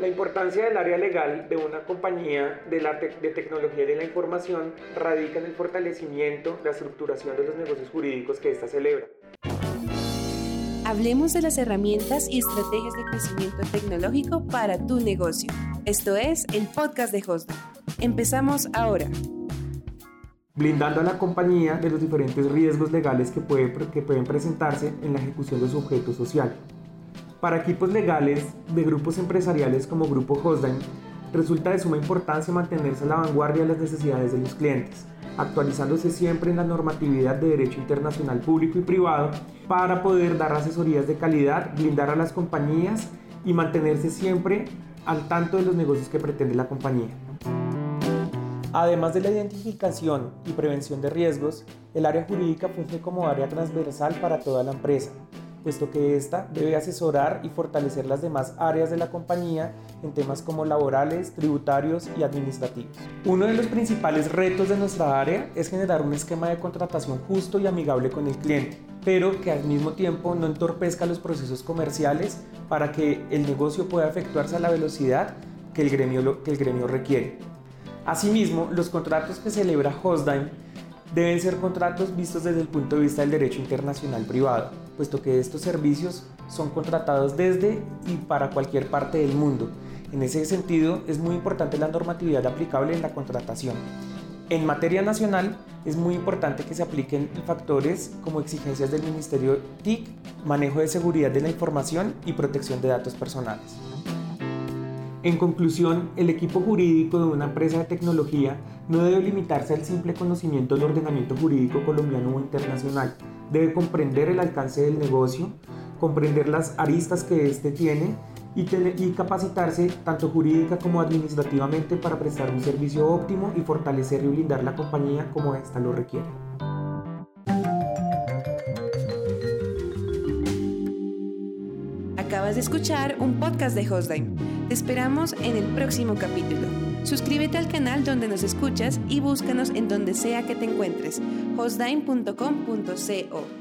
La importancia del área legal de una compañía de, la de tecnología y de la información radica en el fortalecimiento, la estructuración de los negocios jurídicos que ésta celebra. Hablemos de las herramientas y estrategias de crecimiento tecnológico para tu negocio. Esto es el podcast de Hostdom. Empezamos ahora blindando a la compañía de los diferentes riesgos legales que, que pueden presentarse en la ejecución de su objeto social. Para equipos legales de grupos empresariales como Grupo Hosdine, resulta de suma importancia mantenerse a la vanguardia de las necesidades de los clientes, actualizándose siempre en la normatividad de derecho internacional público y privado para poder dar asesorías de calidad, blindar a las compañías y mantenerse siempre al tanto de los negocios que pretende la compañía. Además de la identificación y prevención de riesgos, el área jurídica funge como área transversal para toda la empresa, puesto que ésta debe asesorar y fortalecer las demás áreas de la compañía en temas como laborales, tributarios y administrativos. Uno de los principales retos de nuestra área es generar un esquema de contratación justo y amigable con el cliente, pero que al mismo tiempo no entorpezca los procesos comerciales para que el negocio pueda efectuarse a la velocidad que el gremio, que el gremio requiere. Asimismo, los contratos que celebra Hosdime deben ser contratos vistos desde el punto de vista del derecho internacional privado, puesto que estos servicios son contratados desde y para cualquier parte del mundo. En ese sentido, es muy importante la normatividad aplicable en la contratación. En materia nacional, es muy importante que se apliquen factores como exigencias del Ministerio TIC, manejo de seguridad de la información y protección de datos personales. En conclusión, el equipo jurídico de una empresa de tecnología no debe limitarse al simple conocimiento del ordenamiento jurídico colombiano o internacional. Debe comprender el alcance del negocio, comprender las aristas que éste tiene y, capacitarse tanto jurídica como administrativamente para prestar un servicio óptimo y fortalecer y blindar la compañía como ésta lo requiere. Acabas de escuchar un podcast de. Te esperamos en el próximo capítulo. Suscríbete al canal donde nos escuchas y búscanos en donde sea que te encuentres, hostdime.com.co.